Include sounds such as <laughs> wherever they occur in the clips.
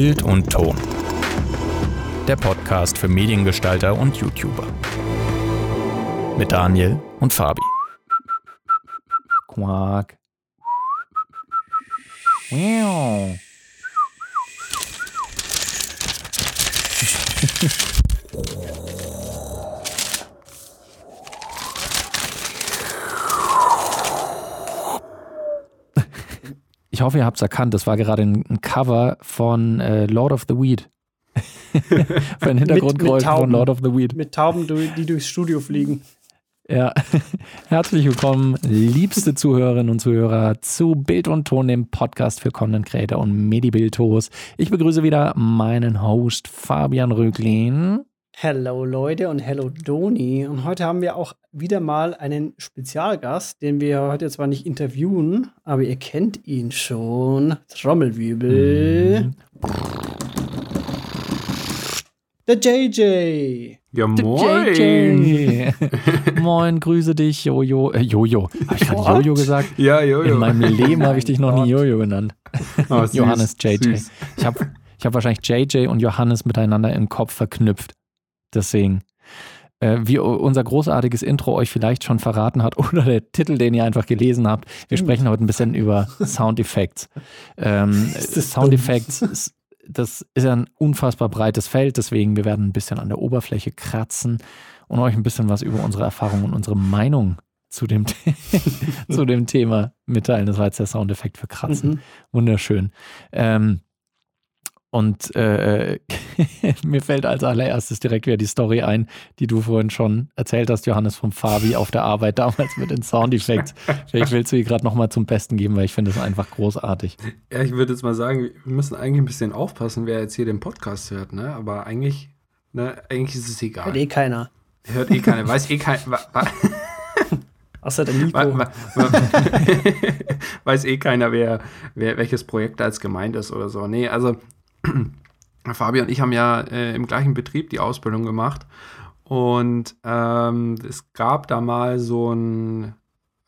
Bild und Ton. Der Podcast für Mediengestalter und YouTuber. Mit Daniel und Fabi. Quack. Wow. <laughs> Ich hoffe, ihr habt es erkannt. Das war gerade ein, ein Cover von äh, Lord of the Weed. <laughs> von Hintergrundgeräuschen von Lord of the Weed. Mit Tauben, die durchs Studio fliegen. Ja, <laughs> herzlich willkommen, liebste Zuhörerinnen und Zuhörer, zu Bild und Ton, dem Podcast für Content Creator und Medibildtos. Ich begrüße wieder meinen Host Fabian Röglin. Hello Leute und hello Doni. Und heute haben wir auch wieder mal einen Spezialgast, den wir heute zwar nicht interviewen, aber ihr kennt ihn schon. Trommelwirbel. Mhm. Der JJ. Ja, moin. JJ. <laughs> moin, grüße dich, Jojo. Äh, Jojo. Habe ich gerade Jojo gesagt? Ja, Jojo. In meinem Leben habe ich dich noch nie Jojo genannt. Oh, süß, Johannes JJ. Süß. Ich habe ich hab wahrscheinlich JJ und Johannes miteinander im Kopf verknüpft. Deswegen, äh, wie unser großartiges Intro euch vielleicht schon verraten hat <laughs> oder der Titel, den ihr einfach gelesen habt, wir sprechen heute ein bisschen über Soundeffekte. Ähm, Soundeffekte, <laughs> das ist ja ein unfassbar breites Feld, deswegen wir werden ein bisschen an der Oberfläche kratzen und euch ein bisschen was über unsere Erfahrungen und unsere Meinung zu dem, <laughs> zu dem Thema mitteilen. Das war jetzt der Soundeffekt für Kratzen. Mhm. Wunderschön. Ähm, und äh, <laughs> mir fällt als allererstes direkt wieder die Story ein, die du vorhin schon erzählt hast, Johannes, vom Fabi auf der Arbeit damals mit den Soundeffekts. Vielleicht willst du die gerade nochmal zum Besten geben, weil ich finde es einfach großartig. Ja, ich würde jetzt mal sagen, wir müssen eigentlich ein bisschen aufpassen, wer jetzt hier den Podcast hört, ne? Aber eigentlich, ne, eigentlich ist es egal. Hört eh keiner. Hört eh keiner, weiß eh keiner. Außer der Nico. <laughs> weiß eh keiner, wer, wer, welches Projekt da jetzt gemeint ist oder so. Nee, also <clears throat> Fabi und ich haben ja äh, im gleichen Betrieb die Ausbildung gemacht. Und ähm, es gab da mal so ein,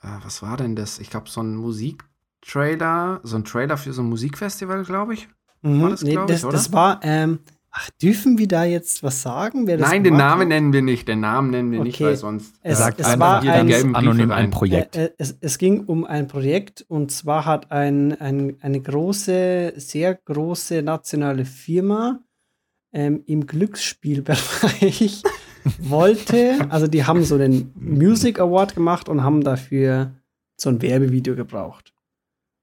äh, was war denn das? Ich glaube, so ein Musiktrailer, so ein Trailer für so ein Musikfestival, glaube ich. Mhm, war das, nee, das, ich, das war, ähm, Ach, dürfen wir da jetzt was sagen? Nein, den Namen hat? nennen wir nicht. Den Namen nennen wir okay. nicht, weil sonst es, sagt es war ein, anonym ein Projekt. Äh, äh, es, es, ging um ein Projekt und zwar hat ein, ein, eine große, sehr große nationale Firma ähm, im Glücksspielbereich <laughs> wollte, also die haben so einen Music Award gemacht und haben dafür so ein Werbevideo gebraucht.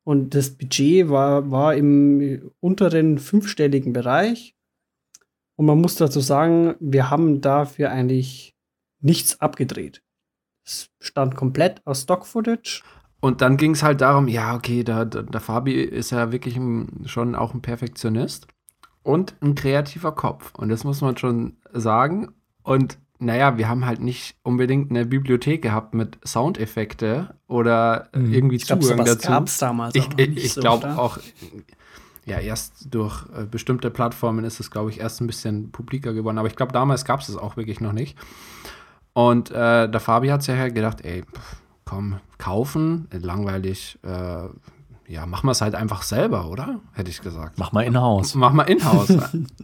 Und das Budget war, war im unteren fünfstelligen Bereich und man muss dazu sagen, wir haben dafür eigentlich nichts abgedreht. Es stand komplett aus Stock-Footage. Und dann ging es halt darum, ja, okay, der, der, Fabi ist ja wirklich ein, schon auch ein Perfektionist und ein kreativer Kopf. Und das muss man schon sagen. Und naja, wir haben halt nicht unbedingt eine Bibliothek gehabt mit Soundeffekte oder mhm. irgendwie ich glaub, Zugang dazu. Gab's damals ich ich, ich glaube auch, ja, erst durch äh, bestimmte Plattformen ist es, glaube ich, erst ein bisschen publiker geworden. Aber ich glaube, damals gab es es auch wirklich noch nicht. Und äh, der Fabi hat sich ja gedacht, ey, komm, kaufen, langweilig, äh, ja, mach mal es halt einfach selber, oder? Hätte ich gesagt. Mach mal in-house. Mach mal in-house.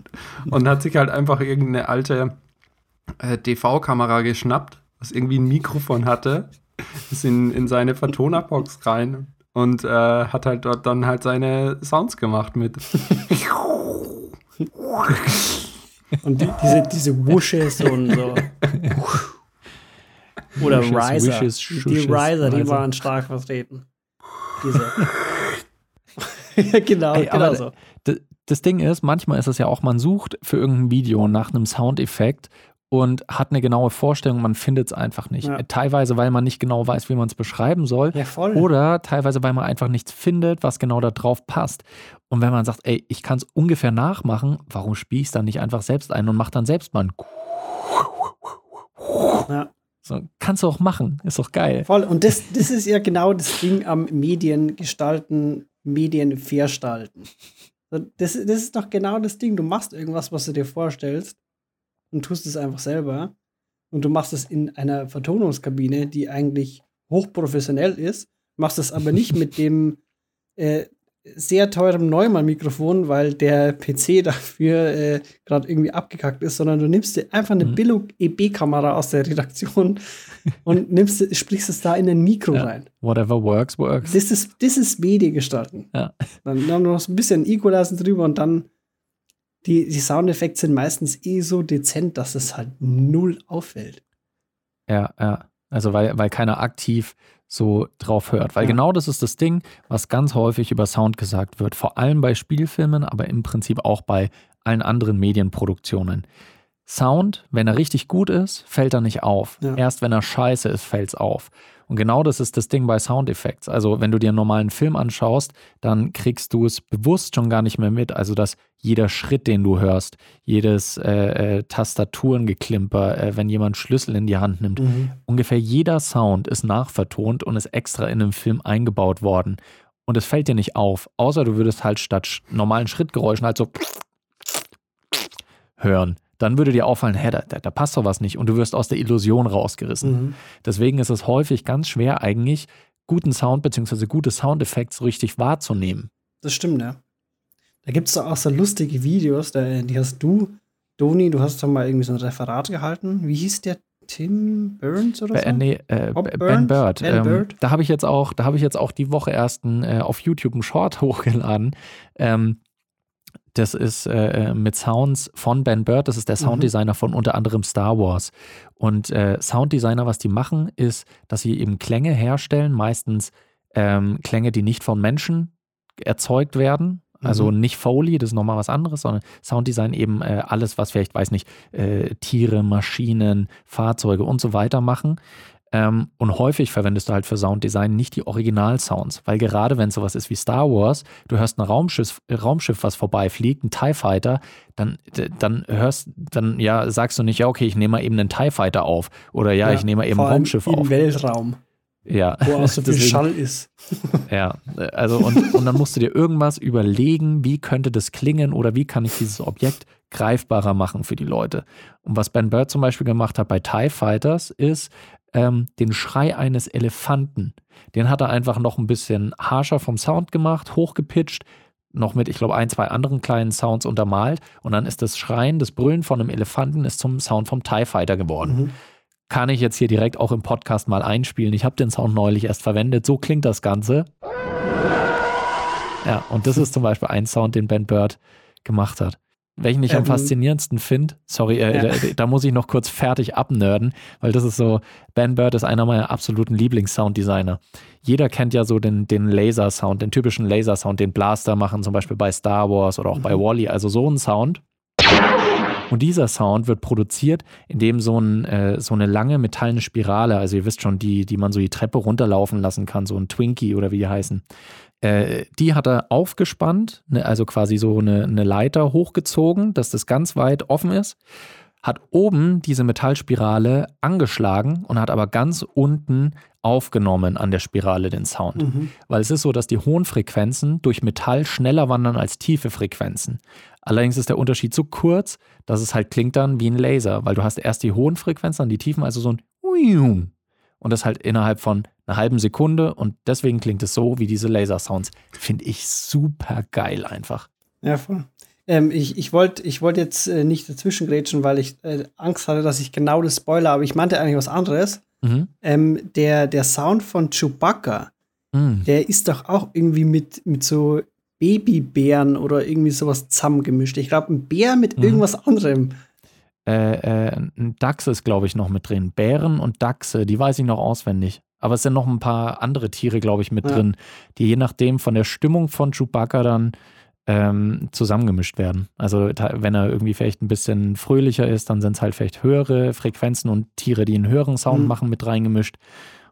<laughs> und hat sich halt einfach irgendeine alte äh, DV-Kamera geschnappt, was irgendwie ein Mikrofon hatte, ist in, in seine Vertonerbox rein und äh, hat halt dort dann halt seine Sounds gemacht mit. <laughs> und die, diese, diese Wushes und so. Oder Riser. Wishes, die Riser, die waren stark vertreten. Diese. <laughs> genau, Ey, genau so. Das Ding ist, manchmal ist es ja auch, man sucht für irgendein Video nach einem Soundeffekt und hat eine genaue Vorstellung, man findet es einfach nicht. Ja. Teilweise, weil man nicht genau weiß, wie man es beschreiben soll. Ja, voll. Oder teilweise, weil man einfach nichts findet, was genau da drauf passt. Und wenn man sagt, ey, ich kann es ungefähr nachmachen, warum spiele ich es dann nicht einfach selbst ein und mache dann selbst mal ein ja. So, kannst du auch machen, ist doch geil. Voll, und das, das ist ja genau das Ding am Mediengestalten, Medienverstalten. Das, das ist doch genau das Ding. Du machst irgendwas, was du dir vorstellst und tust es einfach selber. Und du machst es in einer Vertonungskabine, die eigentlich hochprofessionell ist, machst es aber nicht mit <laughs> dem äh, sehr teurem Neumann-Mikrofon, weil der PC dafür äh, gerade irgendwie abgekackt ist, sondern du nimmst dir einfach eine mhm. Billo-EB-Kamera aus der Redaktion und <laughs> nimmst, sprichst es da in ein Mikro ja. rein. Whatever works, works. Das ist, das ist Mediengestalten. Ja. Dann, noch ein bisschen Equalizer drüber und dann die, die Soundeffekte sind meistens eh so dezent, dass es halt null auffällt. Ja, ja. Also weil, weil keiner aktiv so drauf hört. Weil ja. genau das ist das Ding, was ganz häufig über Sound gesagt wird. Vor allem bei Spielfilmen, aber im Prinzip auch bei allen anderen Medienproduktionen. Sound, wenn er richtig gut ist, fällt er nicht auf. Ja. Erst wenn er scheiße ist, fällt es auf. Und genau das ist das Ding bei Soundeffekts. Also wenn du dir einen normalen Film anschaust, dann kriegst du es bewusst schon gar nicht mehr mit. Also dass jeder Schritt, den du hörst, jedes äh, äh, Tastaturengeklimper, äh, wenn jemand Schlüssel in die Hand nimmt, mhm. ungefähr jeder Sound ist nachvertont und ist extra in einem Film eingebaut worden. Und es fällt dir nicht auf, außer du würdest halt statt normalen Schrittgeräuschen halt so hören dann würde dir auffallen, hä, da, da, passt doch was nicht und du wirst aus der Illusion rausgerissen. Mhm. Deswegen ist es häufig ganz schwer, eigentlich guten Sound bzw. gute Soundeffekte richtig wahrzunehmen. Das stimmt, ja. Da gibt es auch so lustige Videos, die hast du, Doni, du hast doch mal irgendwie so ein Referat gehalten. Wie hieß der? Tim Burns oder so? Äh, nee, äh, Ben Bird. Ben ähm, Bird. Da habe ich jetzt auch, da habe ich jetzt auch die Woche erst äh, auf YouTube einen Short <laughs> hochgeladen. Ähm, das ist äh, äh, mit Sounds von Ben Bird, das ist der mhm. Sounddesigner von unter anderem Star Wars. Und äh, Sounddesigner, was die machen, ist, dass sie eben Klänge herstellen, meistens ähm, Klänge, die nicht von Menschen erzeugt werden. Also mhm. nicht Foley, das ist nochmal was anderes, sondern Sounddesign eben äh, alles, was vielleicht, weiß nicht, äh, Tiere, Maschinen, Fahrzeuge und so weiter machen. Ähm, und häufig verwendest du halt für Sounddesign nicht die Original-Sounds, weil gerade wenn sowas ist wie Star Wars, du hörst ein Raumschiff, Raumschiff was vorbeifliegt, ein TIE Fighter, dann, dann hörst, dann ja, sagst du nicht, ja, okay, ich nehme mal eben einen TIE Fighter auf oder ja, ja ich nehme mal eben ein Raumschiff auf. Im Weltraum. Ja. Wo auch so <laughs> viel Deswegen, Schall ist. ja, also und, und dann musst du dir irgendwas überlegen, wie könnte das klingen oder wie kann ich dieses Objekt greifbarer machen für die Leute. Und was Ben Bird zum Beispiel gemacht hat bei TIE Fighters ist, ähm, den Schrei eines Elefanten. Den hat er einfach noch ein bisschen harscher vom Sound gemacht, hochgepitcht, noch mit, ich glaube, ein, zwei anderen kleinen Sounds untermalt. Und dann ist das Schreien, das Brüllen von einem Elefanten ist zum Sound vom TIE Fighter geworden. Mhm. Kann ich jetzt hier direkt auch im Podcast mal einspielen. Ich habe den Sound neulich erst verwendet. So klingt das Ganze. Ja, und das ist zum Beispiel ein Sound, den Ben Bird gemacht hat. Welchen ich ähm, am faszinierendsten finde, sorry, äh, ja. da, da, muss ich noch kurz fertig abnörden, weil das ist so, Ben Bird ist einer meiner absoluten Lieblings-Sounddesigner. Jeder kennt ja so den, den Laser-Sound, den typischen Laser-Sound, den Blaster machen, zum Beispiel bei Star Wars oder auch mhm. bei Wally, also so ein Sound. Und dieser Sound wird produziert, indem so, ein, äh, so eine lange metallene Spirale, also ihr wisst schon, die, die man so die Treppe runterlaufen lassen kann, so ein Twinkie oder wie die heißen, äh, die hat er aufgespannt, ne, also quasi so eine, eine Leiter hochgezogen, dass das ganz weit offen ist, hat oben diese Metallspirale angeschlagen und hat aber ganz unten aufgenommen an der Spirale den Sound. Mhm. Weil es ist so, dass die hohen Frequenzen durch Metall schneller wandern als tiefe Frequenzen. Allerdings ist der Unterschied so kurz, dass es halt klingt dann wie ein Laser, weil du hast erst die hohen Frequenzen, dann die tiefen, also so ein und das halt innerhalb von einer halben Sekunde und deswegen klingt es so wie diese Laser-Sounds. Finde ich super geil einfach. Ja, voll. Ähm, ich ich wollte ich wollt jetzt äh, nicht dazwischen grätschen, weil ich äh, Angst hatte, dass ich genau das spoiler, aber ich meinte eigentlich was anderes. Mhm. Ähm, der, der Sound von Chewbacca, mhm. der ist doch auch irgendwie mit, mit so Babybären oder irgendwie sowas zusammengemischt. Ich glaube, ein Bär mit mhm. irgendwas anderem. Äh, äh, ein Dachs ist, glaube ich, noch mit drin. Bären und Dachse, die weiß ich noch auswendig. Aber es sind noch ein paar andere Tiere, glaube ich, mit ja. drin, die je nachdem von der Stimmung von Chewbacca dann ähm, zusammengemischt werden. Also wenn er irgendwie vielleicht ein bisschen fröhlicher ist, dann sind es halt vielleicht höhere Frequenzen und Tiere, die einen höheren Sound mhm. machen, mit reingemischt.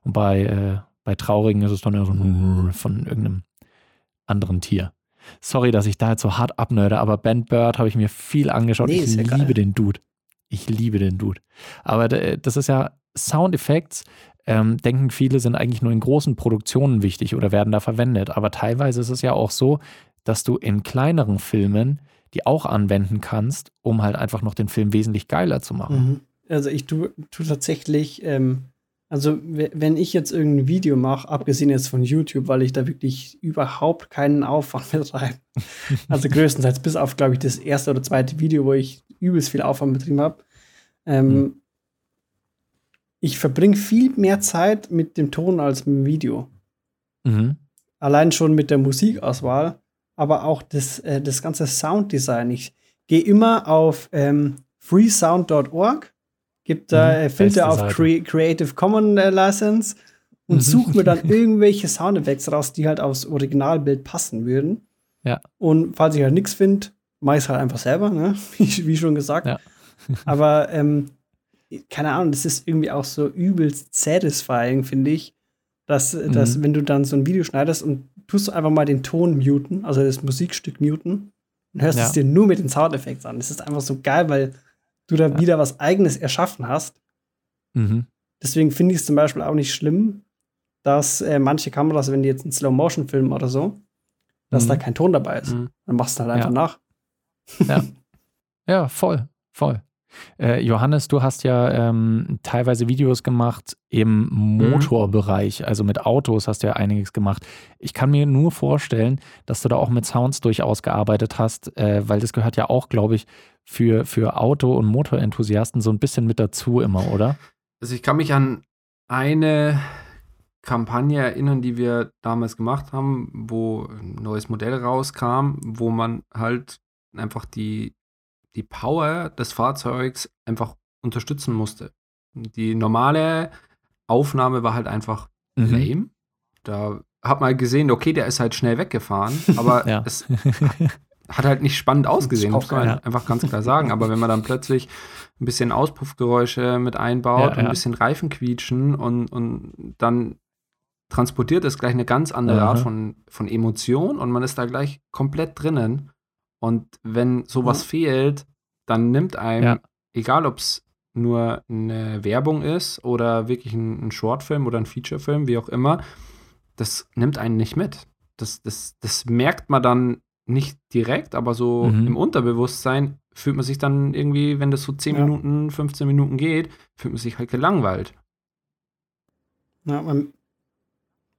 Und bei, äh, bei Traurigen ist es dann ja so von irgendeinem anderen Tier. Sorry, dass ich da jetzt so hart abnörde, aber Ben Bird habe ich mir viel angeschaut. Nee, ich liebe geil. den Dude. Ich liebe den Dude. Aber das ist ja Soundeffekte, ähm, denken viele, sind eigentlich nur in großen Produktionen wichtig oder werden da verwendet. Aber teilweise ist es ja auch so, dass du in kleineren Filmen die auch anwenden kannst, um halt einfach noch den Film wesentlich geiler zu machen. Mhm. Also ich tue tu tatsächlich ähm, Also, wenn ich jetzt irgendein Video mache, abgesehen jetzt von YouTube, weil ich da wirklich überhaupt keinen Aufwand betreibe. <laughs> also größtenteils bis auf, glaube ich, das erste oder zweite Video, wo ich übelst viel Aufwand betrieben habe. Ähm, mhm. Ich verbringe viel mehr Zeit mit dem Ton als mit dem Video. Mhm. Allein schon mit der Musikauswahl, aber auch das, äh, das ganze Sounddesign. Ich gehe immer auf ähm, freesound.org gibt da mhm, Filter auf Cre Creative Commons äh, License und mhm. suche mir dann <laughs> irgendwelche Soundeffekte raus, die halt aufs Originalbild passen würden. Ja. Und falls ich halt nichts finde, mache ich es halt einfach selber, ne? <laughs> wie, wie schon gesagt. Ja. Aber ähm, keine Ahnung, das ist irgendwie auch so übelst satisfying, finde ich, dass, mhm. dass wenn du dann so ein Video schneidest und tust du einfach mal den Ton muten, also das Musikstück muten, und hörst ja. es dir nur mit den Soundeffekten an. Das ist einfach so geil, weil du da ja. wieder was Eigenes erschaffen hast. Mhm. Deswegen finde ich es zum Beispiel auch nicht schlimm, dass äh, manche Kameras, wenn die jetzt einen Slow-Motion filmen oder so, dass mhm. da kein Ton dabei ist. Mhm. Dann machst du halt einfach ja. nach. Ja. <laughs> ja, voll, voll. Äh, Johannes, du hast ja ähm, teilweise Videos gemacht im mhm. Motorbereich, also mit Autos hast du ja einiges gemacht. Ich kann mir nur vorstellen, dass du da auch mit Sounds durchaus gearbeitet hast, äh, weil das gehört ja auch, glaube ich, für, für Auto- und Motorenthusiasten so ein bisschen mit dazu immer, oder? Also ich kann mich an eine Kampagne erinnern, die wir damals gemacht haben, wo ein neues Modell rauskam, wo man halt einfach die die Power des Fahrzeugs einfach unterstützen musste. Die normale Aufnahme war halt einfach mhm. lame. Da hat man gesehen, okay, der ist halt schnell weggefahren, <laughs> aber ja. es hat halt nicht spannend ausgesehen, muss man ja. einfach ganz klar sagen. Aber wenn man dann plötzlich ein bisschen Auspuffgeräusche mit einbaut ja, und ein bisschen Reifen quietschen und, und dann transportiert es gleich eine ganz andere Art von, von Emotion und man ist da gleich komplett drinnen. Und wenn sowas mhm. fehlt, dann nimmt einem, ja. egal ob es nur eine Werbung ist oder wirklich ein, ein Shortfilm oder ein Featurefilm, wie auch immer, das nimmt einen nicht mit. Das, das, das merkt man dann nicht direkt, aber so mhm. im Unterbewusstsein fühlt man sich dann irgendwie, wenn das so 10 ja. Minuten, 15 Minuten geht, fühlt man sich halt gelangweilt. Ja, man,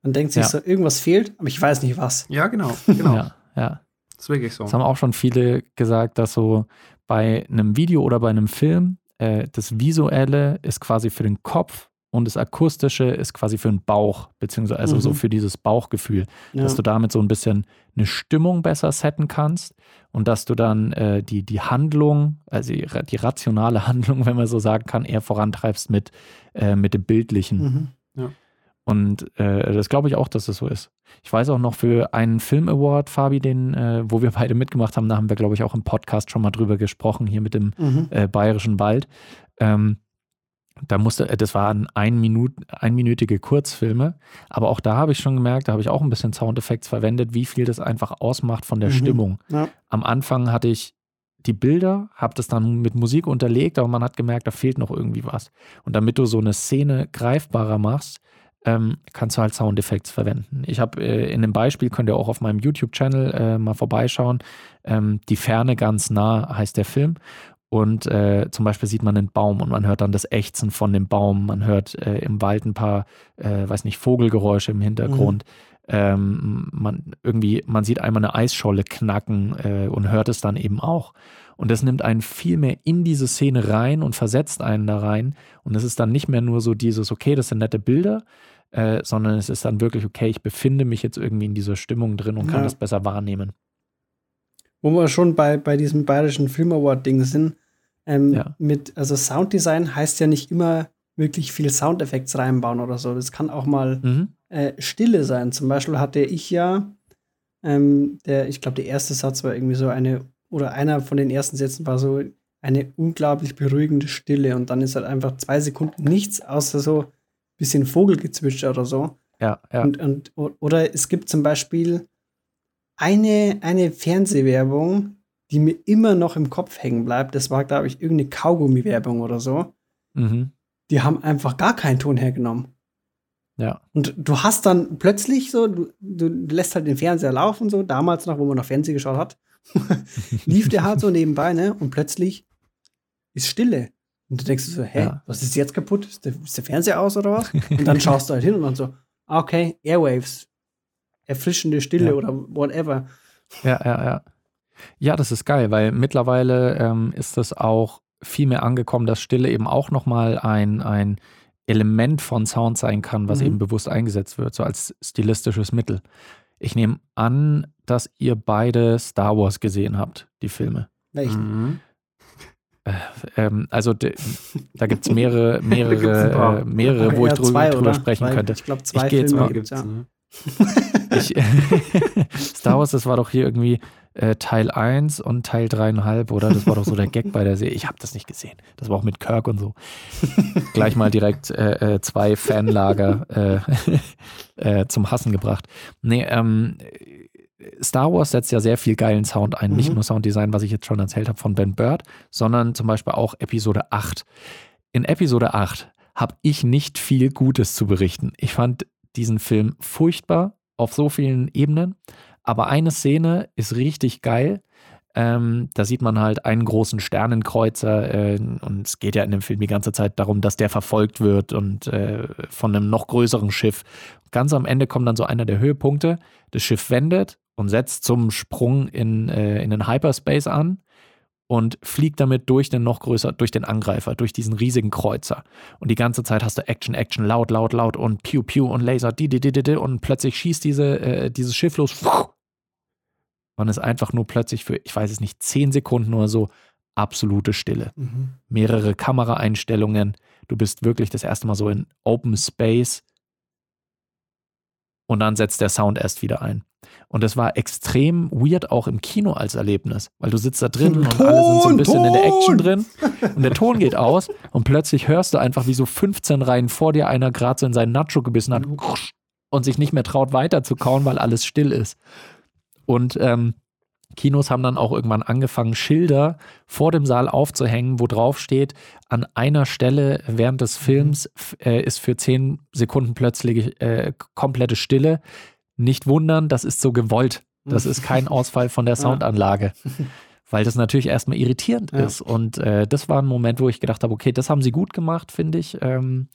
man denkt sich ja. so, irgendwas fehlt, aber ich weiß nicht was. Ja, genau. <laughs> genau. ja, ja. Das ist wirklich so. Das haben auch schon viele gesagt, dass so bei einem Video oder bei einem Film äh, das Visuelle ist quasi für den Kopf und das Akustische ist quasi für den Bauch, beziehungsweise also mhm. so für dieses Bauchgefühl, ja. dass du damit so ein bisschen eine Stimmung besser setten kannst und dass du dann äh, die, die Handlung, also die, die, rationale <laughs> Handlung, wenn man so sagen kann, eher vorantreibst mit, äh, mit dem Bildlichen. Mhm. Und äh, das glaube ich auch, dass es das so ist. Ich weiß auch noch für einen Film Award, Fabi, den, äh, wo wir beide mitgemacht haben, da haben wir, glaube ich, auch im Podcast schon mal drüber gesprochen, hier mit dem mhm. äh, Bayerischen Wald. Ähm, da musste, äh, das waren ein Minut, einminütige Kurzfilme, aber auch da habe ich schon gemerkt, da habe ich auch ein bisschen Soundeffekte verwendet, wie viel das einfach ausmacht von der mhm. Stimmung. Ja. Am Anfang hatte ich die Bilder, habe das dann mit Musik unterlegt, aber man hat gemerkt, da fehlt noch irgendwie was. Und damit du so eine Szene greifbarer machst, ähm, kannst du halt Soundeffekte verwenden. Ich habe äh, in dem Beispiel, könnt ihr auch auf meinem YouTube-Channel äh, mal vorbeischauen, ähm, Die Ferne ganz nah heißt der Film. Und äh, zum Beispiel sieht man einen Baum und man hört dann das Ächzen von dem Baum. Man hört äh, im Wald ein paar, äh, weiß nicht, Vogelgeräusche im Hintergrund. Mhm. Ähm, man irgendwie, man sieht einmal eine Eisscholle knacken äh, und hört es dann eben auch. Und das nimmt einen viel mehr in diese Szene rein und versetzt einen da rein. Und es ist dann nicht mehr nur so dieses, okay, das sind nette Bilder, äh, sondern es ist dann wirklich, okay, ich befinde mich jetzt irgendwie in dieser Stimmung drin und kann ja. das besser wahrnehmen. Wo wir schon bei, bei diesem bayerischen Film Award-Ding sind, ähm, ja. mit, also Sounddesign heißt ja nicht immer wirklich viel Soundeffekte reinbauen oder so. Das kann auch mal mhm. äh, Stille sein. Zum Beispiel hatte ich ja, ähm, der, ich glaube, der erste Satz war irgendwie so eine, oder einer von den ersten Sätzen war so eine unglaublich beruhigende Stille und dann ist halt einfach zwei Sekunden nichts außer so bisschen Vogelgezwitscher oder so. Ja, ja. Und, und, oder es gibt zum Beispiel eine, eine Fernsehwerbung, die mir immer noch im Kopf hängen bleibt. Das war, glaube ich, irgendeine Kaugummi-Werbung oder so. Mhm. Die haben einfach gar keinen Ton hergenommen. Ja. Und du hast dann plötzlich so, du, du lässt halt den Fernseher laufen, so, damals noch, wo man noch Fernsehen geschaut hat, <laughs> lief der halt so nebenbei, ne? Und plötzlich ist Stille. Und du denkst so, hä, ja. was ist jetzt kaputt? Ist der, ist der, Fernseher aus oder was? Und dann schaust du halt hin und dann so, ah, okay, Airwaves, erfrischende Stille ja. oder whatever. Ja, ja, ja. Ja, das ist geil, weil mittlerweile ähm, ist das auch viel mehr angekommen, dass Stille eben auch nochmal ein, ein Element von Sound sein kann, was mhm. eben bewusst eingesetzt wird, so als stilistisches Mittel. Ich nehme an, dass ihr beide Star Wars gesehen habt, die Filme. Welchen? Mhm. Äh, ähm, also da gibt es mehrere, <laughs> mehrere, äh, mehrere, wo ja, ich drüber, drüber sprechen zwei, könnte. Ich glaube, zwei ich Filme gibt es, ja. Ne? <laughs> ich, <laughs> Star Wars, das war doch hier irgendwie äh, Teil 1 und Teil 3,5, oder? Das war doch so der Gag bei der Serie. Ich habe das nicht gesehen. Das war auch mit Kirk und so. Gleich mal direkt äh, äh zwei Fanlager äh, äh, zum Hassen gebracht. Nee, ähm, Star Wars setzt ja sehr viel geilen Sound ein. Mhm. Nicht nur Sounddesign, was ich jetzt schon erzählt habe von Ben Bird, sondern zum Beispiel auch Episode 8. In Episode 8 habe ich nicht viel Gutes zu berichten. Ich fand diesen Film furchtbar auf so vielen Ebenen. Aber eine Szene ist richtig geil. Ähm, da sieht man halt einen großen Sternenkreuzer äh, und es geht ja in dem Film die ganze Zeit darum, dass der verfolgt wird und äh, von einem noch größeren Schiff. Ganz am Ende kommt dann so einer der Höhepunkte. Das Schiff wendet und setzt zum Sprung in, äh, in den Hyperspace an und fliegt damit durch den noch größer, durch den Angreifer, durch diesen riesigen Kreuzer. Und die ganze Zeit hast du Action, Action, laut, laut, laut und Pew, Pew und Laser, di, di, di, di, und plötzlich schießt diese, äh, dieses Schiff los. Und ist einfach nur plötzlich für, ich weiß es nicht, zehn Sekunden oder so absolute Stille. Mhm. Mehrere Kameraeinstellungen. Du bist wirklich das erste Mal so in Open Space. Und dann setzt der Sound erst wieder ein. Und das war extrem weird auch im Kino als Erlebnis, weil du sitzt da drin und Ton, alle sind so ein bisschen Ton. in der Action drin und der Ton geht aus und plötzlich hörst du einfach, wie so 15 Reihen vor dir einer gerade so in seinen Nacho gebissen hat und sich nicht mehr traut weiter zu kauen, weil alles still ist. Und ähm, Kinos haben dann auch irgendwann angefangen, Schilder vor dem Saal aufzuhängen, wo drauf steht, an einer Stelle während des Films äh, ist für 10 Sekunden plötzlich äh, komplette Stille. Nicht wundern, das ist so gewollt. Das ist kein <laughs> Ausfall von der Soundanlage. Weil das natürlich erstmal irritierend ja. ist. Und äh, das war ein Moment, wo ich gedacht habe, okay, das haben sie gut gemacht, finde ich. Ähm,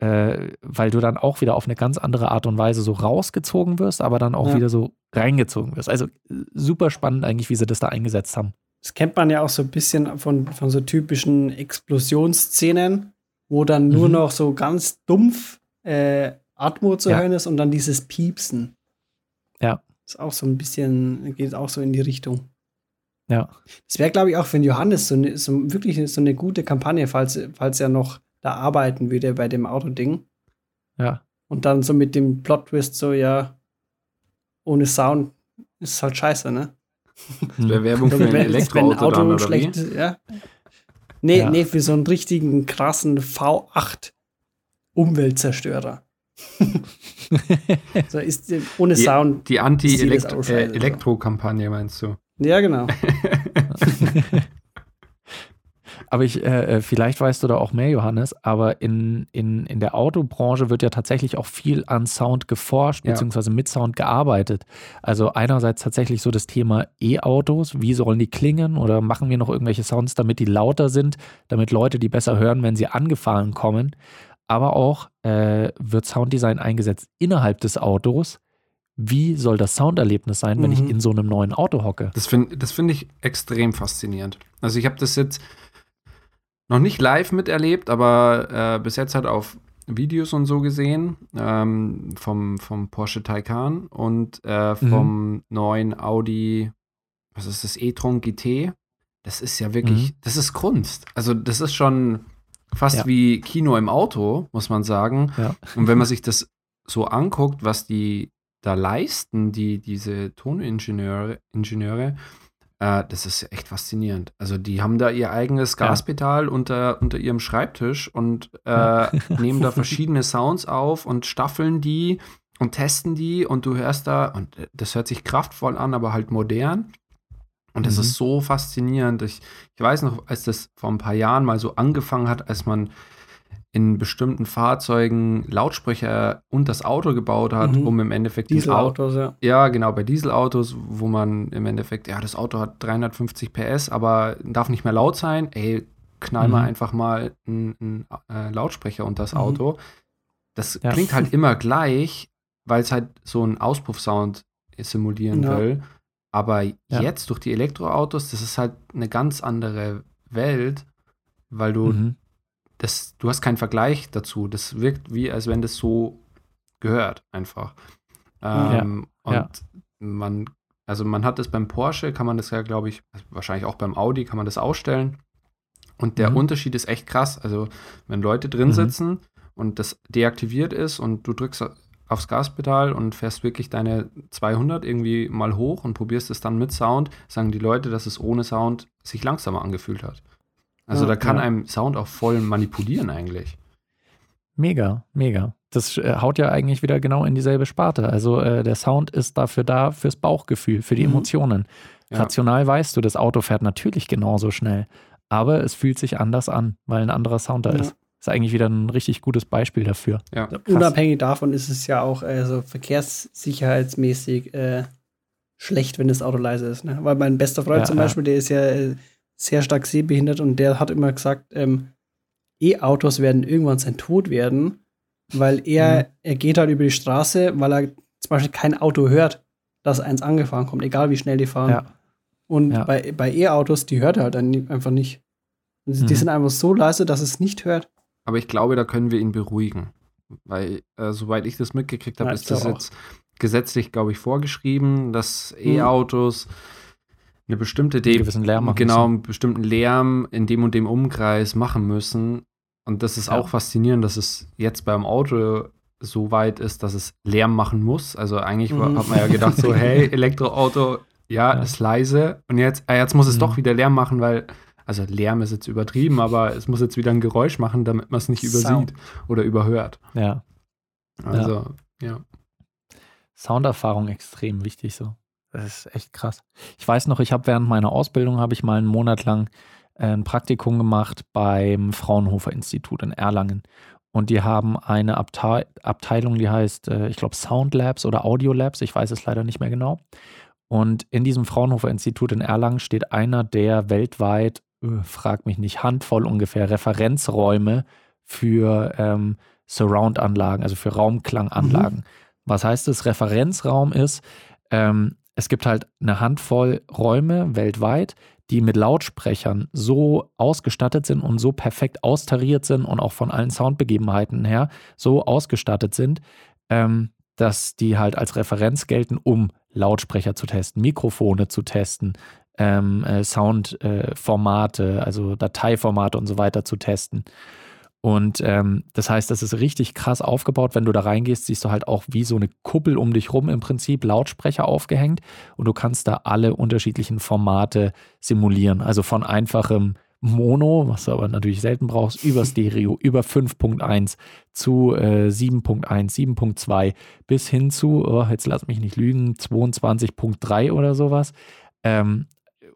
äh, weil du dann auch wieder auf eine ganz andere Art und Weise so rausgezogen wirst, aber dann auch ja. wieder so reingezogen wirst. Also super spannend eigentlich, wie sie das da eingesetzt haben. Das kennt man ja auch so ein bisschen von, von so typischen Explosionsszenen, wo dann nur mhm. noch so ganz dumpf äh, Atmo zu ja. hören ist und dann dieses Piepsen. Ja. Ist auch so ein bisschen, geht auch so in die Richtung. Ja. Das wäre, glaube ich, auch für den Johannes so, ne, so wirklich so eine gute Kampagne, falls, falls er noch da arbeiten würde bei dem Autoding. Ja. Und dann so mit dem Plot-Twist so, ja, ohne Sound ist halt scheiße, ne? Das wäre Werbung für ein Elektroauto ein Auto dann, oder schlecht, wie? Ja. Nee, ja. nee, für so einen richtigen krassen V8 Umweltzerstörer. So ist ohne die, Sound. Die Anti-Elektro-Kampagne äh, meinst du? Ja, genau. <laughs> aber ich, äh, äh, vielleicht weißt du da auch mehr, Johannes, aber in, in, in der Autobranche wird ja tatsächlich auch viel an Sound geforscht, ja. beziehungsweise mit Sound gearbeitet. Also einerseits tatsächlich so das Thema E-Autos, wie sollen die klingen oder machen wir noch irgendwelche Sounds, damit die lauter sind, damit Leute die besser hören, wenn sie angefahren kommen aber auch äh, wird Sounddesign eingesetzt innerhalb des Autos. Wie soll das Sounderlebnis sein, wenn mhm. ich in so einem neuen Auto hocke? Das finde das find ich extrem faszinierend. Also ich habe das jetzt noch nicht live miterlebt, aber äh, bis jetzt halt auf Videos und so gesehen ähm, vom, vom Porsche Taycan und äh, vom mhm. neuen Audi, was ist das, e-tron GT. Das ist ja wirklich, mhm. das ist Kunst. Also das ist schon, Fast ja. wie Kino im Auto, muss man sagen. Ja. Und wenn man sich das so anguckt, was die da leisten, die, diese Toningenieure, Ingenieure, äh, das ist echt faszinierend. Also die haben da ihr eigenes Gaspedal ja. unter, unter ihrem Schreibtisch und äh, <laughs> <laughs> nehmen da verschiedene Sounds auf und staffeln die und testen die und du hörst da, und das hört sich kraftvoll an, aber halt modern. Und das mhm. ist so faszinierend. Ich, ich weiß noch, als das vor ein paar Jahren mal so angefangen hat, als man in bestimmten Fahrzeugen Lautsprecher und das Auto gebaut hat, mhm. um im Endeffekt Dieselautos, ja. Ja, genau, bei Dieselautos, wo man im Endeffekt, ja, das Auto hat 350 PS, aber darf nicht mehr laut sein. Ey, knall mhm. mal einfach mal einen, äh, Lautsprecher unter das mhm. Auto. Das ja. klingt halt <laughs> immer gleich, weil es halt so einen Auspuffsound simulieren ja. will. Aber ja. jetzt durch die Elektroautos, das ist halt eine ganz andere Welt, weil du mhm. das, du hast keinen Vergleich dazu. Das wirkt wie, als wenn das so gehört, einfach. Ähm, ja. Und man, also man hat das beim Porsche, kann man das ja, glaube ich, wahrscheinlich auch beim Audi, kann man das ausstellen. Und der mhm. Unterschied ist echt krass. Also, wenn Leute drin mhm. sitzen und das deaktiviert ist und du drückst aufs Gaspedal und fährst wirklich deine 200 irgendwie mal hoch und probierst es dann mit Sound, sagen die Leute, dass es ohne Sound sich langsamer angefühlt hat. Also ja, da kann ja. einem Sound auch voll manipulieren eigentlich. Mega, mega. Das äh, haut ja eigentlich wieder genau in dieselbe Sparte. Also äh, der Sound ist dafür da fürs Bauchgefühl, für die mhm. Emotionen. Ja. Rational weißt du, das Auto fährt natürlich genauso schnell, aber es fühlt sich anders an, weil ein anderer Sound da ist ist eigentlich wieder ein richtig gutes Beispiel dafür. Ja. Unabhängig davon ist es ja auch also verkehrssicherheitsmäßig äh, schlecht, wenn das Auto leise ist. Ne? Weil mein bester Freund ja, zum Beispiel, der ist ja äh, sehr stark sehbehindert und der hat immer gesagt, ähm, E-Autos werden irgendwann sein Tod werden, weil er, mhm. er geht halt über die Straße, weil er zum Beispiel kein Auto hört, dass eins angefahren kommt, egal wie schnell die fahren. Ja. Und ja. bei, bei E-Autos, die hört er halt dann einfach nicht. Die mhm. sind einfach so leise, dass es nicht hört. Aber ich glaube, da können wir ihn beruhigen. Weil, äh, soweit ich das mitgekriegt habe, ja, ist das jetzt gesetzlich, glaube ich, vorgeschrieben, dass hm. E-Autos eine bestimmte De gewissen Lärm machen genau, einen bestimmten Lärm in dem und dem Umkreis machen müssen. Und das ist ja. auch faszinierend, dass es jetzt beim Auto so weit ist, dass es Lärm machen muss. Also eigentlich mhm. hat man ja gedacht, so, hey, <laughs> Elektroauto, ja, ja, ist leise. Und jetzt, äh, jetzt muss es mhm. doch wieder Lärm machen, weil also Lärm ist jetzt übertrieben, aber es muss jetzt wieder ein Geräusch machen, damit man es nicht übersieht Sound. oder überhört. Ja. Also, ja. ja. Sounderfahrung extrem wichtig so. Das ist echt krass. Ich weiß noch, ich habe während meiner Ausbildung habe ich mal einen Monat lang äh, ein Praktikum gemacht beim Fraunhofer Institut in Erlangen. Und die haben eine Abte Abteilung, die heißt, äh, ich glaube, Sound Labs oder Audio Labs, ich weiß es leider nicht mehr genau. Und in diesem Fraunhofer Institut in Erlangen steht einer der weltweit frag mich nicht, Handvoll ungefähr Referenzräume für ähm, Surround-Anlagen, also für Raumklanganlagen. Mhm. Was heißt das? Referenzraum ist, ähm, es gibt halt eine Handvoll Räume weltweit, die mit Lautsprechern so ausgestattet sind und so perfekt austariert sind und auch von allen Soundbegebenheiten her so ausgestattet sind, ähm, dass die halt als Referenz gelten, um Lautsprecher zu testen, Mikrofone zu testen, ähm, äh, Soundformate, äh, also Dateiformate und so weiter zu testen. Und ähm, das heißt, das ist richtig krass aufgebaut. Wenn du da reingehst, siehst du halt auch wie so eine Kuppel um dich rum im Prinzip Lautsprecher aufgehängt und du kannst da alle unterschiedlichen Formate simulieren. Also von einfachem Mono, was du aber natürlich selten brauchst, <laughs> über Stereo, über 5.1 zu äh, 7.1, 7.2 bis hin zu, oh, jetzt lass mich nicht lügen, 22.3 oder sowas. Ähm,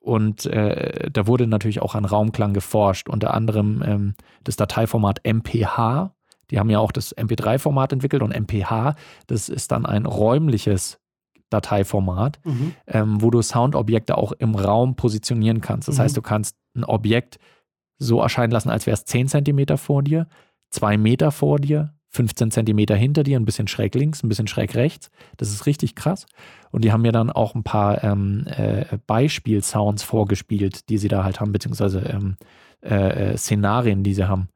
und äh, da wurde natürlich auch an Raumklang geforscht, unter anderem ähm, das Dateiformat MPH. Die haben ja auch das MP3-Format entwickelt und MPH, das ist dann ein räumliches Dateiformat, mhm. ähm, wo du Soundobjekte auch im Raum positionieren kannst. Das mhm. heißt, du kannst ein Objekt so erscheinen lassen, als wäre es 10 cm vor dir, 2 Meter vor dir, 15 Zentimeter hinter dir, ein bisschen schräg links, ein bisschen schräg rechts. Das ist richtig krass. Und die haben mir dann auch ein paar ähm, äh, Beispielsounds vorgespielt, die sie da halt haben, beziehungsweise ähm, äh, äh Szenarien, die sie haben.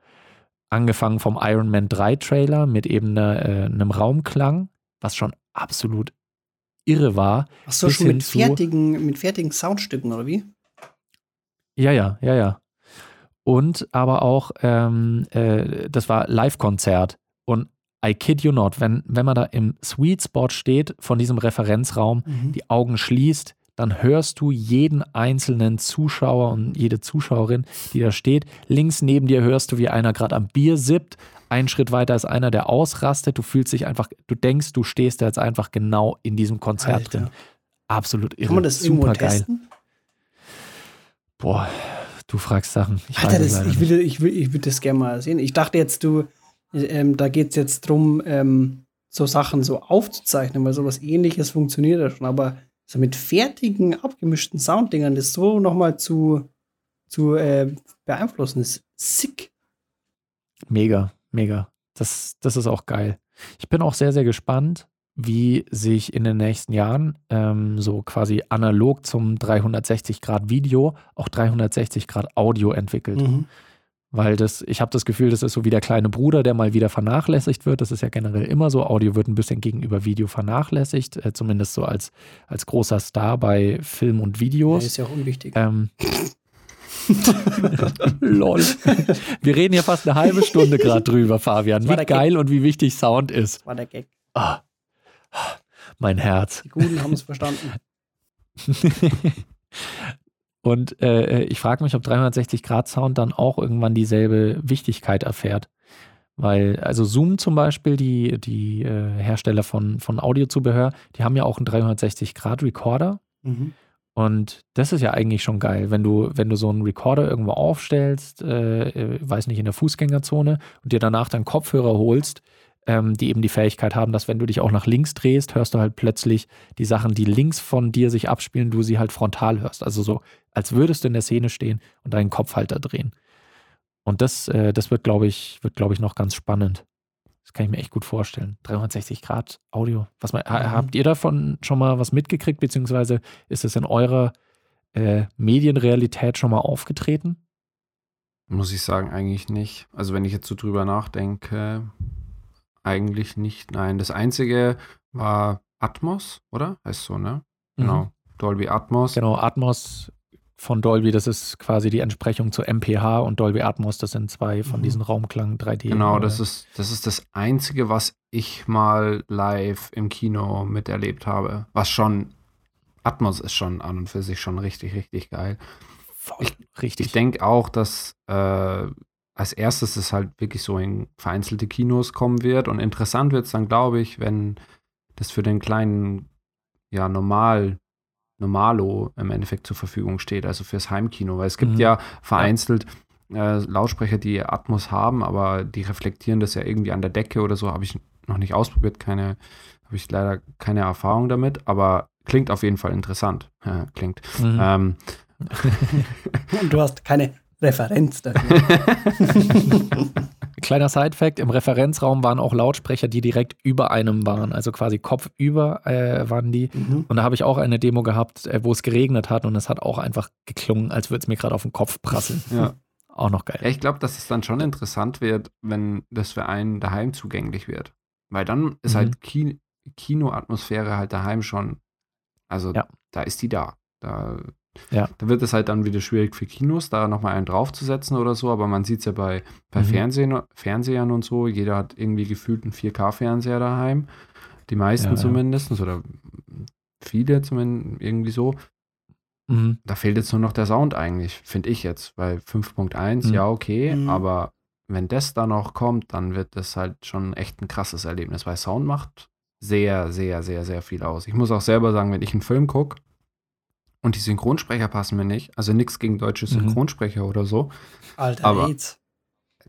Angefangen vom Iron Man 3 Trailer mit eben äh, einem Raumklang, was schon absolut irre war. Ach so, schon mit fertigen, mit fertigen Soundstücken, oder wie? Ja, ja, ja, ja. Und aber auch, ähm, äh, das war Live-Konzert. Und I kid you not, wenn, wenn man da im Sweet Spot steht von diesem Referenzraum, mhm. die Augen schließt, dann hörst du jeden einzelnen Zuschauer und jede Zuschauerin, die da steht. Links neben dir hörst du, wie einer gerade am Bier sippt. Ein Schritt weiter ist einer, der ausrastet. Du fühlst dich einfach, du denkst, du stehst da jetzt einfach genau in diesem Konzert Alter. drin. Absolut irre. Kann man das Super geil. Boah, du fragst Sachen. Ich, Alter, das, ich, will, ich, will, ich will das gerne mal sehen. Ich dachte jetzt, du, ähm, da geht es jetzt darum, ähm, so Sachen so aufzuzeichnen, weil sowas ähnliches funktioniert ja schon. Aber so mit fertigen, abgemischten Sounddingern das so nochmal zu zu äh, beeinflussen. Ist sick. Mega, mega. Das, das ist auch geil. Ich bin auch sehr, sehr gespannt, wie sich in den nächsten Jahren ähm, so quasi analog zum 360 Grad Video auch 360 Grad Audio entwickelt. Mhm. Weil das, ich habe das Gefühl, das ist so wie der kleine Bruder, der mal wieder vernachlässigt wird. Das ist ja generell immer so. Audio wird ein bisschen gegenüber Video vernachlässigt, äh, zumindest so als, als großer Star bei Film und Videos. Ja, ist ja auch unwichtig. Ähm, <laughs> Lol. <laughs> Wir reden hier fast eine halbe Stunde gerade drüber, Fabian. Wie geil Gag. und wie wichtig Sound ist. War der Gag. Ah. Mein Herz. Die Guten haben es verstanden. <laughs> Und äh, ich frage mich, ob 360-Grad-Sound dann auch irgendwann dieselbe Wichtigkeit erfährt. Weil, also Zoom zum Beispiel, die, die äh, Hersteller von, von Audiozubehör, die haben ja auch einen 360-Grad-Recorder. Mhm. Und das ist ja eigentlich schon geil, wenn du, wenn du so einen Recorder irgendwo aufstellst, äh, äh weiß nicht, in der Fußgängerzone und dir danach dann Kopfhörer holst, ähm, die eben die Fähigkeit haben, dass wenn du dich auch nach links drehst, hörst du halt plötzlich die Sachen, die links von dir sich abspielen, du sie halt frontal hörst. Also so, als würdest du in der Szene stehen und deinen Kopf halt da drehen. Und das, äh, das wird, glaube ich, wird, glaube ich, noch ganz spannend. Das kann ich mir echt gut vorstellen. 360 Grad Audio. Was mal, mhm. Habt ihr davon schon mal was mitgekriegt, beziehungsweise ist es in eurer äh, Medienrealität schon mal aufgetreten? Muss ich sagen, eigentlich nicht. Also wenn ich jetzt so drüber nachdenke, eigentlich nicht, nein. Das einzige war Atmos, oder? Heißt so, ne? Genau. Mhm. Dolby Atmos. Genau, Atmos von Dolby, das ist quasi die Entsprechung zu MPH und Dolby Atmos, das sind zwei von mhm. diesen Raumklang 3D. Genau, das ist, das ist das Einzige, was ich mal live im Kino miterlebt habe. Was schon, Atmos ist schon an und für sich schon richtig, richtig geil. Voll, ich, richtig. Ich denke auch, dass äh, als erstes es halt wirklich so in vereinzelte Kinos kommen wird. Und interessant wird es dann, glaube ich, wenn das für den kleinen, ja, normal, Normalo im Endeffekt zur Verfügung steht, also fürs Heimkino. Weil es gibt mhm. ja vereinzelt äh, Lautsprecher, die Atmos haben, aber die reflektieren das ja irgendwie an der Decke oder so. Habe ich noch nicht ausprobiert, keine, habe ich leider keine Erfahrung damit, aber klingt auf jeden Fall interessant. Ja, <laughs> klingt. Mhm. Ähm, Und <laughs> du hast keine Referenz dafür. <laughs> Kleiner Side-Fact: Im Referenzraum waren auch Lautsprecher, die direkt über einem waren, also quasi kopfüber äh, waren die. Mhm. Und da habe ich auch eine Demo gehabt, äh, wo es geregnet hat und es hat auch einfach geklungen, als würde es mir gerade auf den Kopf prasseln. Ja. <laughs> Auch noch geil. Ja, ich glaube, dass es dann schon interessant wird, wenn das für einen daheim zugänglich wird. Weil dann ist mhm. halt Ki Kinoatmosphäre halt daheim schon, also ja. da ist die da. Da ja. Da wird es halt dann wieder schwierig für Kinos, da nochmal einen draufzusetzen oder so, aber man sieht es ja bei, bei mhm. Fernsehen, Fernsehern und so, jeder hat irgendwie gefühlt einen 4K-Fernseher daheim. Die meisten ja, zumindest, ja. oder viele zumindest irgendwie so. Mhm. Da fehlt jetzt nur noch der Sound eigentlich, finde ich jetzt, weil 5.1, mhm. ja, okay, mhm. aber wenn das da noch kommt, dann wird das halt schon echt ein krasses Erlebnis, weil Sound macht sehr, sehr, sehr, sehr viel aus. Ich muss auch selber sagen, wenn ich einen Film gucke, und die Synchronsprecher passen mir nicht. Also nichts gegen deutsche mhm. Synchronsprecher mhm. oder so. Alter, aber AIDS.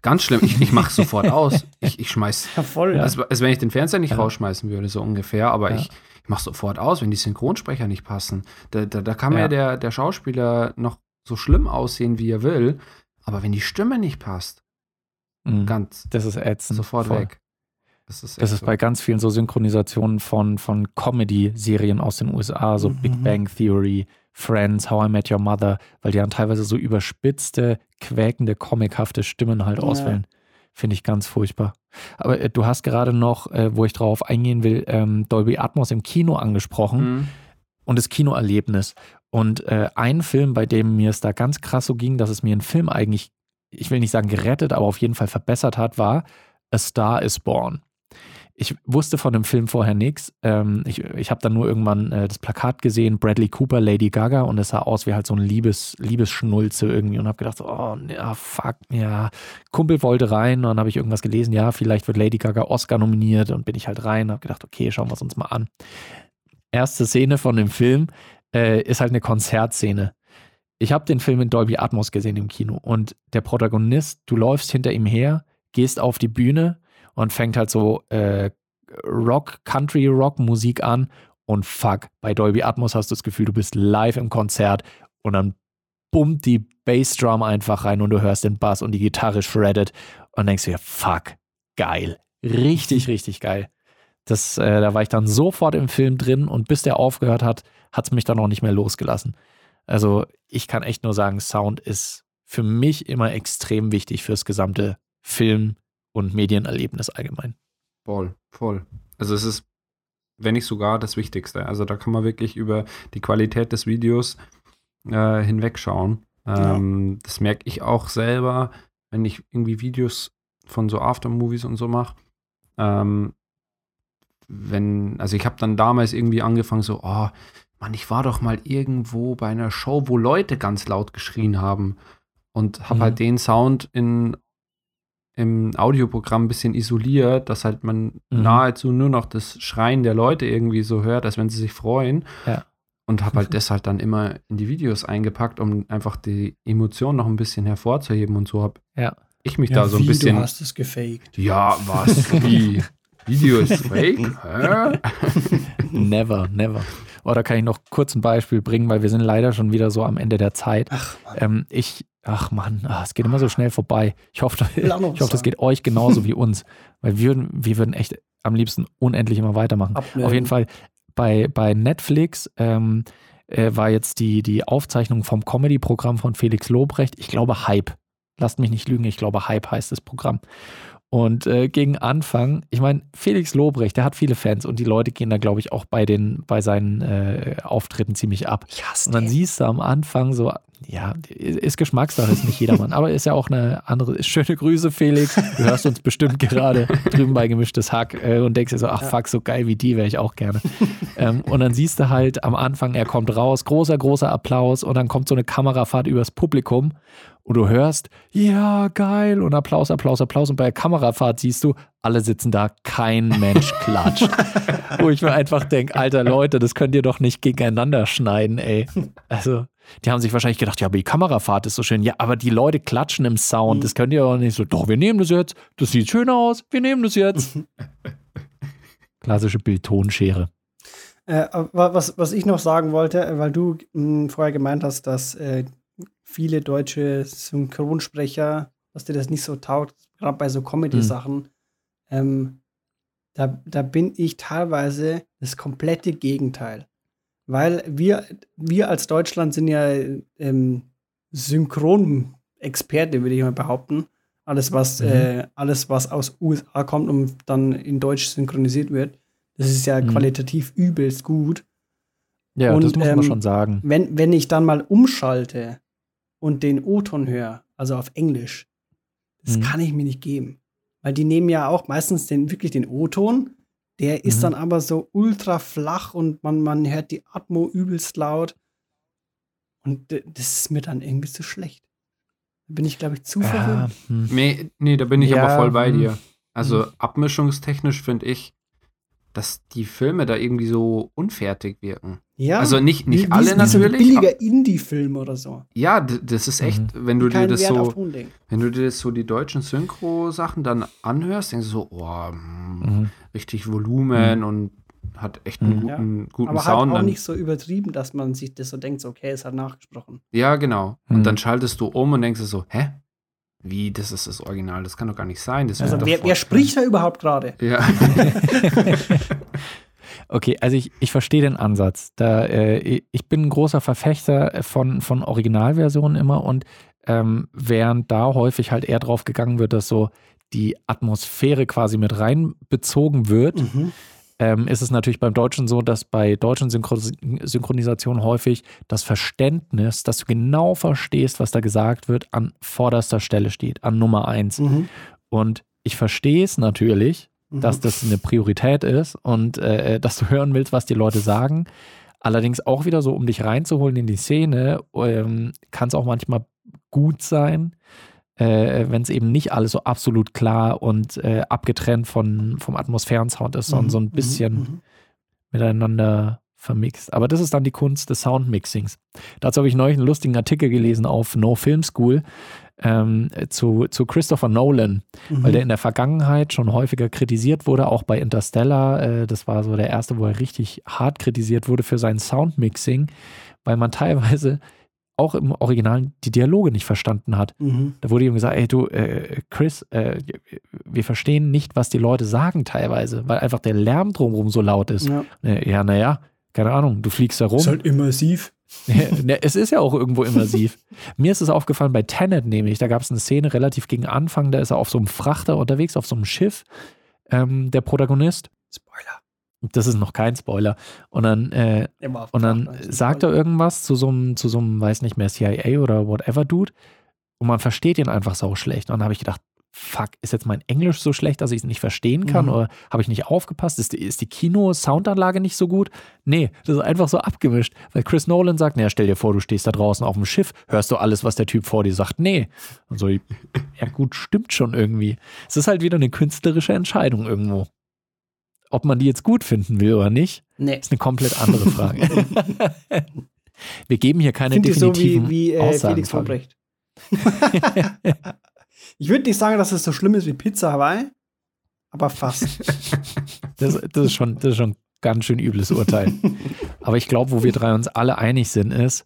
Ganz schlimm. Ich, ich mache <laughs> sofort aus. Ich, ich schmeiß. Ja, voll. Ja. Als, als wenn ich den Fernseher nicht ja. rausschmeißen würde, so ungefähr. Aber ja. ich, ich mache sofort aus, wenn die Synchronsprecher nicht passen. Da, da, da kann ja der, der Schauspieler noch so schlimm aussehen, wie er will. Aber wenn die Stimme nicht passt, mhm. ganz. Das ist ätzend. Sofort voll. weg. Das ist, das ist so. bei ganz vielen so Synchronisationen von, von Comedy-Serien aus den USA, so mhm. Big Bang Theory, Friends, How I Met Your Mother, weil die dann teilweise so überspitzte, quäkende, comichafte Stimmen halt ja. auswählen. Finde ich ganz furchtbar. Aber äh, du hast gerade noch, äh, wo ich drauf eingehen will, ähm, Dolby Atmos im Kino angesprochen mhm. und das Kinoerlebnis. Und äh, ein Film, bei dem mir es da ganz krass so ging, dass es mir einen Film eigentlich, ich will nicht sagen gerettet, aber auf jeden Fall verbessert hat, war A Star is Born ich wusste von dem Film vorher nichts. Ähm, ich ich habe dann nur irgendwann äh, das Plakat gesehen, Bradley Cooper, Lady Gaga, und es sah aus wie halt so ein Liebes, Liebesschnulze irgendwie und habe gedacht, oh, ja, fuck, ja. Kumpel wollte rein und dann habe ich irgendwas gelesen, ja, vielleicht wird Lady Gaga Oscar nominiert und bin ich halt rein und habe gedacht, okay, schauen wir es uns mal an. Erste Szene von dem Film äh, ist halt eine Konzertszene. Ich habe den Film in Dolby Atmos gesehen im Kino und der Protagonist, du läufst hinter ihm her, gehst auf die Bühne und fängt halt so äh, Rock, Country Rock Musik an und fuck, bei Dolby Atmos hast du das Gefühl, du bist live im Konzert und dann bummt die Bassdrum einfach rein und du hörst den Bass und die Gitarre shredded und denkst dir, fuck, geil. Richtig, richtig geil. Das, äh, da war ich dann sofort im Film drin und bis der aufgehört hat, hat es mich dann auch nicht mehr losgelassen. Also ich kann echt nur sagen, Sound ist für mich immer extrem wichtig fürs gesamte Film- und Medienerlebnis allgemein. Voll, voll. Also es ist, wenn nicht sogar das Wichtigste. Also da kann man wirklich über die Qualität des Videos äh, hinwegschauen. Ähm, ja. Das merke ich auch selber, wenn ich irgendwie Videos von so Aftermovies und so mache. Ähm, wenn, also ich habe dann damals irgendwie angefangen, so, oh, Mann, ich war doch mal irgendwo bei einer Show, wo Leute ganz laut geschrien haben und habe mhm. halt den Sound in, im Audioprogramm ein bisschen isoliert, dass halt man mhm. nahezu nur noch das Schreien der Leute irgendwie so hört, als wenn sie sich freuen. Ja. Und habe halt <laughs> das halt dann immer in die Videos eingepackt, um einfach die Emotion noch ein bisschen hervorzuheben und so habe ja. ich mich ja, da so ein bisschen. Du hast es gefaked. Ja, was? Wie? <laughs> Video ist <laughs> fake? <laughs> Never, never. Oder kann ich noch kurz ein Beispiel bringen, weil wir sind leider schon wieder so am Ende der Zeit. Ach, ähm, ich, ach Mann, ach, es geht immer so schnell vorbei. Ich hoffe, <laughs> ich hoffe, das geht euch genauso wie uns, weil wir, wir würden echt am liebsten unendlich immer weitermachen. Abnehmen. Auf jeden Fall bei, bei Netflix ähm, äh, war jetzt die, die Aufzeichnung vom Comedy-Programm von Felix Lobrecht. Ich glaube Hype. Lasst mich nicht lügen, ich glaube Hype heißt das Programm. Und äh, gegen Anfang, ich meine, Felix Lobrecht, der hat viele Fans und die Leute gehen da, glaube ich, auch bei, den, bei seinen äh, Auftritten ziemlich ab. Ich hasse und dann den. siehst du am Anfang so, ja, ist Geschmackssache, ist nicht jedermann, aber ist ja auch eine andere. Schöne Grüße, Felix. Du hörst uns bestimmt gerade drüben bei gemischtes Hack äh, und denkst dir so, ach fuck, so geil wie die wäre ich auch gerne. ähm, und dann siehst du halt am Anfang, er kommt raus, großer, großer Applaus und dann kommt so eine Kamerafahrt übers Publikum und du hörst, ja, geil, und Applaus, Applaus, Applaus. Und bei der Kamerafahrt siehst du, alle sitzen da, kein Mensch klatscht. <laughs> Wo ich mir einfach denke, alter Leute, das könnt ihr doch nicht gegeneinander schneiden, ey. Also, die haben sich wahrscheinlich gedacht, ja, aber die Kamerafahrt ist so schön. Ja, aber die Leute klatschen im Sound, mhm. das könnt ihr doch nicht so, doch, wir nehmen das jetzt, das sieht schön aus, wir nehmen das jetzt. <laughs> Klassische Bildtonschere. Äh, was, was ich noch sagen wollte, weil du mh, hm, vorher gemeint hast, dass äh, viele deutsche Synchronsprecher, dass dir das nicht so taugt, gerade bei so Comedy-Sachen. Mhm. Ähm, da, da bin ich teilweise das komplette Gegenteil. Weil wir, wir als Deutschland sind ja ähm, Synchronexperte, würde ich mal behaupten. Alles was, mhm. äh, alles, was aus USA kommt und dann in Deutsch synchronisiert wird, das ist ja mhm. qualitativ übelst gut. Ja, und, das muss man ähm, schon sagen. Wenn, wenn ich dann mal umschalte und den O-Ton höre, also auf Englisch, das mhm. kann ich mir nicht geben. Weil die nehmen ja auch meistens den, wirklich den O-Ton, der ist mhm. dann aber so ultra flach und man, man hört die Atmo übelst laut. Und das ist mir dann irgendwie zu schlecht. Da bin ich, glaube ich, zu verwirrt. Hm. Nee, nee, da bin ich ja, aber voll bei hm. dir. Also hm. abmischungstechnisch finde ich, dass die Filme da irgendwie so unfertig wirken. Ja. Also nicht, nicht wie, alle wie natürlich. So ein billiger Indie-Film oder so. Ja, das ist echt, mhm. wenn du dir das Wert so, wenn du dir das so die deutschen Synchro-Sachen dann anhörst, denkst du so, oh, mhm. richtig Volumen mhm. und hat echt einen mhm. guten, ja. guten Aber Sound. Aber halt auch nicht so übertrieben, dass man sich das so denkt, so, okay, es hat nachgesprochen. Ja, genau. Und dann schaltest du um und denkst du so, hä? Wie, das ist das Original, das kann doch gar nicht sein. Das also wer, wer spricht da überhaupt gerade? Ja. <laughs> okay, also ich, ich verstehe den Ansatz. Da, äh, ich bin ein großer Verfechter von, von Originalversionen immer und ähm, während da häufig halt eher drauf gegangen wird, dass so die Atmosphäre quasi mit reinbezogen wird, mhm ähm, ist es natürlich beim Deutschen so, dass bei deutschen Synchronisationen häufig das Verständnis, dass du genau verstehst, was da gesagt wird, an vorderster Stelle steht, an Nummer eins. Mhm. Und ich verstehe es natürlich, mhm. dass das eine Priorität ist und äh, äh, dass du hören willst, was die Leute sagen. Allerdings auch wieder so, um dich reinzuholen in die Szene, ähm, kann es auch manchmal gut sein, äh, wenn es eben nicht alles so absolut klar und äh, abgetrennt von, vom Atmosphärensound ist, sondern mhm, so ein mhm, bisschen mhm. miteinander vermixt. Aber das ist dann die Kunst des Soundmixings. Dazu habe ich neulich einen lustigen Artikel gelesen auf No Film School ähm, zu, zu Christopher Nolan, mhm. weil der in der Vergangenheit schon häufiger kritisiert wurde, auch bei Interstellar. Äh, das war so der erste, wo er richtig hart kritisiert wurde für sein Soundmixing, weil man teilweise auch im Original die Dialoge nicht verstanden hat. Mhm. Da wurde ihm gesagt, ey du, äh, Chris, äh, wir verstehen nicht, was die Leute sagen teilweise, weil einfach der Lärm drumherum so laut ist. Ja. Ja, naja, keine Ahnung, du fliegst da rum. Ist halt immersiv. <laughs> Ne, es ist ja auch irgendwo immersiv. <laughs> Mir ist es aufgefallen bei Tenet nämlich, da gab es eine Szene relativ gegen Anfang, da ist er auf so einem Frachter unterwegs, auf so einem Schiff, ähm, der Protagonist. Spoiler. Das ist noch kein Spoiler. Und dann, äh, und dann sagt er irgendwas zu so einem, zu so einem, weiß nicht mehr, CIA oder whatever Dude. Und man versteht ihn einfach so schlecht. Und dann habe ich gedacht, fuck, ist jetzt mein Englisch so schlecht, dass ich es nicht verstehen kann? Mhm. Oder habe ich nicht aufgepasst? Ist die, ist die Kino-Soundanlage nicht so gut? Nee, das ist einfach so abgemischt. Weil Chris Nolan sagt, naja, stell dir vor, du stehst da draußen auf dem Schiff, hörst du alles, was der Typ vor dir sagt? Nee. Und so, ja gut, stimmt schon irgendwie. Es ist halt wieder eine künstlerische Entscheidung irgendwo. Ob man die jetzt gut finden will oder nicht, nee. ist eine komplett andere Frage. <laughs> Wir geben hier keine definitiven so wie, wie äh, Aussagen. Felix Verbrecht. ich würde nicht sagen, dass es so schlimm ist wie Pizza Hawaii, aber fast. <laughs> das, das, ist schon, das ist schon ein ganz schön übles Urteil. aber ich glaube, wo wir drei uns alle einig sind, ist,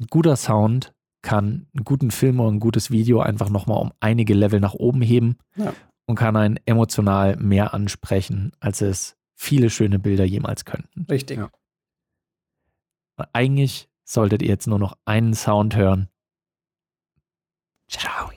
ein guter Sound kann einen guten Film oder ein gutes Video einfach nochmal um einige Level nach oben heben. Ja und kann einen emotional mehr ansprechen, als es viele schöne Bilder jemals könnten. Richtig. Ja. Eigentlich solltet ihr jetzt nur noch einen Sound hören. Ciao.